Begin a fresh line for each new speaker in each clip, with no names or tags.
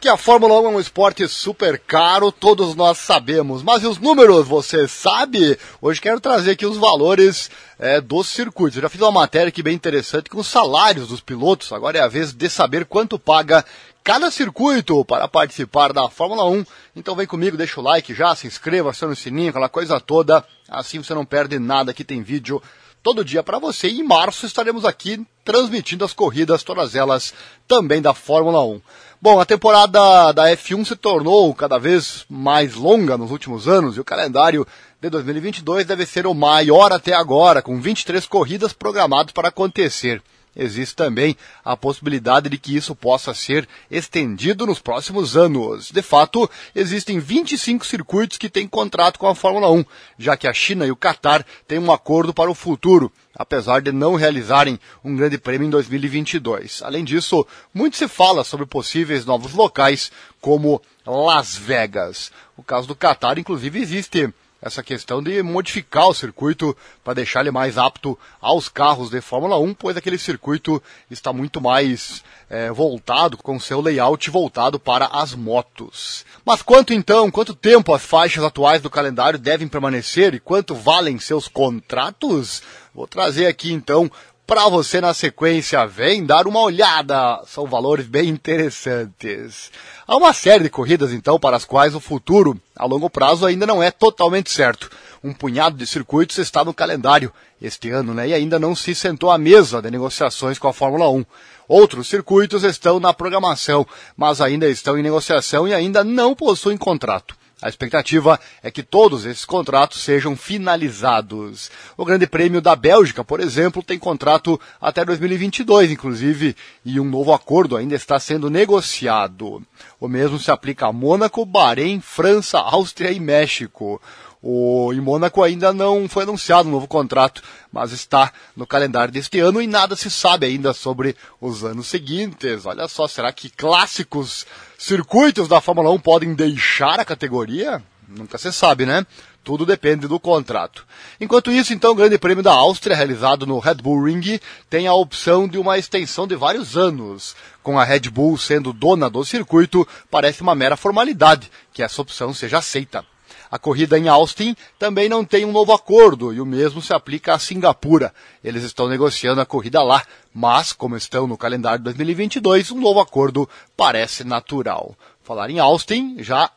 Que a Fórmula 1 é um esporte super caro, todos nós sabemos. Mas e os números, você sabe? Hoje quero trazer aqui os valores é, dos circuitos. Eu já fiz uma matéria aqui bem interessante com os salários dos pilotos. Agora é a vez de saber quanto paga cada circuito para participar da Fórmula 1. Então vem comigo, deixa o like já, se inscreva, aciona o sininho, aquela coisa toda. Assim você não perde nada, aqui tem vídeo todo dia para você. E em março estaremos aqui transmitindo as corridas, todas elas também da Fórmula 1. Bom, a temporada da F1 se tornou cada vez mais longa nos últimos anos e o calendário de 2022 deve ser o maior até agora, com 23 corridas programadas para acontecer existe também a possibilidade de que isso possa ser estendido nos próximos anos. De fato, existem 25 circuitos que têm contrato com a Fórmula 1, já que a China e o Catar têm um acordo para o futuro, apesar de não realizarem um grande prêmio em 2022. Além disso, muito se fala sobre possíveis novos locais, como Las Vegas. O caso do Catar, inclusive, existe essa questão de modificar o circuito para deixar ele mais apto aos carros de Fórmula 1, pois aquele circuito está muito mais é, voltado, com seu layout voltado para as motos. Mas quanto então, quanto tempo as faixas atuais do calendário devem permanecer e quanto valem seus contratos? Vou trazer aqui então para você na sequência. Vem dar uma olhada, são valores bem interessantes. Há uma série de corridas então para as quais o futuro a longo prazo ainda não é totalmente certo. Um punhado de circuitos está no calendário este ano, né? E ainda não se sentou à mesa de negociações com a Fórmula 1. Outros circuitos estão na programação, mas ainda estão em negociação e ainda não possuem contrato. A expectativa é que todos esses contratos sejam finalizados. O Grande Prêmio da Bélgica, por exemplo, tem contrato até 2022, inclusive, e um novo acordo ainda está sendo negociado. O mesmo se aplica a Mônaco, Bahrein, França, Áustria e México. O, em Mônaco ainda não foi anunciado um novo contrato, mas está no calendário deste ano e nada se sabe ainda sobre os anos seguintes. Olha só, será que clássicos circuitos da Fórmula 1 podem deixar a categoria? Nunca se sabe, né? Tudo depende do contrato. Enquanto isso, então, o Grande Prêmio da Áustria, realizado no Red Bull Ring, tem a opção de uma extensão de vários anos. Com a Red Bull sendo dona do circuito, parece uma mera formalidade que essa opção seja aceita. A corrida em Austin também não tem um novo acordo e o mesmo se aplica a Singapura. Eles estão negociando a corrida lá, mas como estão no calendário de 2022, um novo acordo parece natural. Falar em Austin, já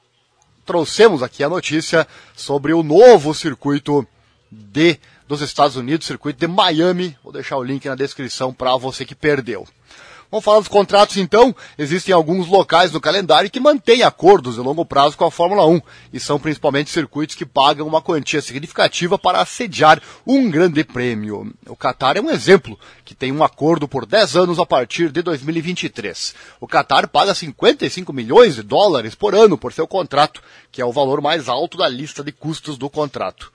trouxemos aqui a notícia sobre o novo circuito de dos Estados Unidos, circuito de Miami. Vou deixar o link na descrição para você que perdeu. Vamos falar dos contratos então. Existem alguns locais no calendário que mantêm acordos de longo prazo com a Fórmula 1 e são principalmente circuitos que pagam uma quantia significativa para assediar um grande prêmio. O Qatar é um exemplo, que tem um acordo por 10 anos a partir de 2023. O Qatar paga 55 milhões de dólares por ano por seu contrato, que é o valor mais alto da lista de custos do contrato.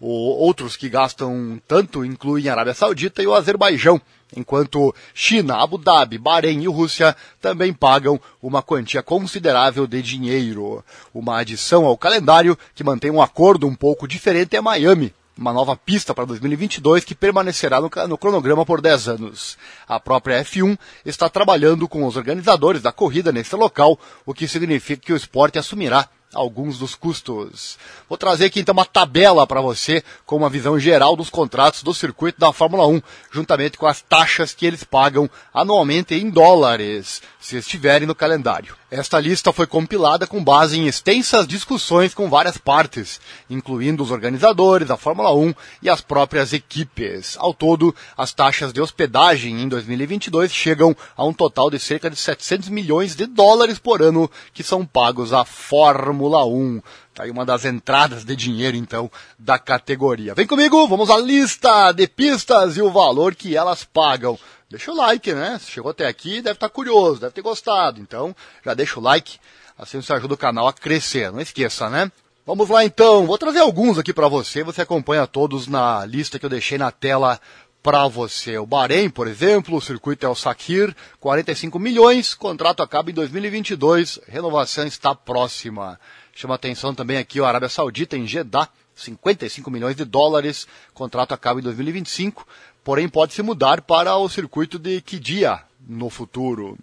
O, outros que gastam tanto incluem a Arábia Saudita e o Azerbaijão, enquanto China, Abu Dhabi, Bahrein e Rússia também pagam uma quantia considerável de dinheiro. Uma adição ao calendário que mantém um acordo um pouco diferente é Miami, uma nova pista para 2022 que permanecerá no, no, cronograma por 10 anos. A própria F1 está trabalhando com os organizadores da corrida nesse local, o que significa que o esporte assumirá alguns dos custos. Vou trazer aqui então uma tabela para você com uma visão geral dos contratos do circuito da Fórmula 1, juntamente com as taxas que eles pagam anualmente em dólares, se estiverem no calendário. Esta lista foi compilada com base em extensas discussões com várias partes, incluindo os organizadores, a Fórmula 1 e as próprias equipes. Ao todo, as taxas de hospedagem em 2022 chegam a um total de cerca de 700 milhões de dólares por ano que são pagos à Fórmula 1. Tá aí uma das entradas de dinheiro, então, da categoria. Vem comigo, vamos à lista de pistas e o valor que elas pagam deixa o like, né? Se chegou até aqui, deve estar curioso, deve ter gostado. Então, já deixa o like, assim você ajuda o canal a crescer. Não esqueça, né? Vamos lá então, vou trazer alguns aqui para você. Você acompanha todos na lista que eu deixei na tela para você. O Bahrein, por exemplo, o circuito é o Sakir, 45 milhões, contrato acaba em 2022, renovação está próxima. Chama atenção também aqui o Arábia Saudita em Jeddah, 55 milhões de dólares, contrato acaba em 2025 porém pode se mudar para o circuito de Kidia no futuro.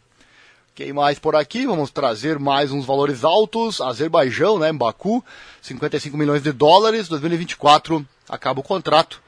Quem mais por aqui? Vamos trazer mais uns valores altos. Azerbaijão, né, em Baku, 55 milhões de dólares. 2024 acaba o contrato.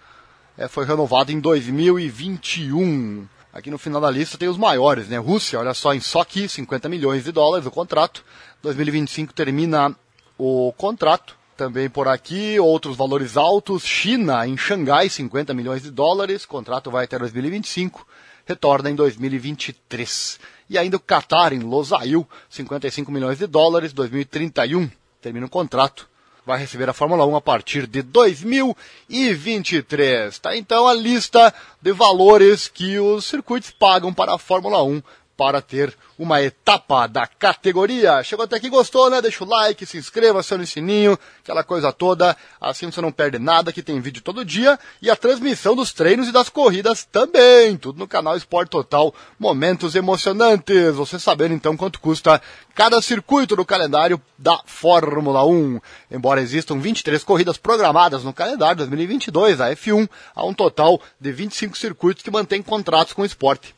É, foi renovado em 2021. Aqui no final da lista tem os maiores, né? Rússia, olha só, em Sochi, 50 milhões de dólares o contrato. 2025 termina o contrato. Também por aqui, outros valores altos. China, em Xangai, 50 milhões de dólares. Contrato vai até 2025. Retorna em 2023. E ainda o Qatar, em Losail, 55 milhões de dólares. 2031 termina o contrato. Vai receber a Fórmula 1 a partir de 2023. Tá então a lista de valores que os circuitos pagam para a Fórmula 1 para ter uma etapa da categoria. Chegou até aqui, gostou, né? Deixa o like, se inscreva, acione o sininho, aquela coisa toda. Assim você não perde nada, que tem vídeo todo dia. E a transmissão dos treinos e das corridas também. Tudo no canal Esporte Total. Momentos emocionantes. Você sabendo então quanto custa cada circuito do calendário da Fórmula 1. Embora existam 23 corridas programadas no calendário 2022 da F1, há um total de 25 circuitos que mantêm contratos com o esporte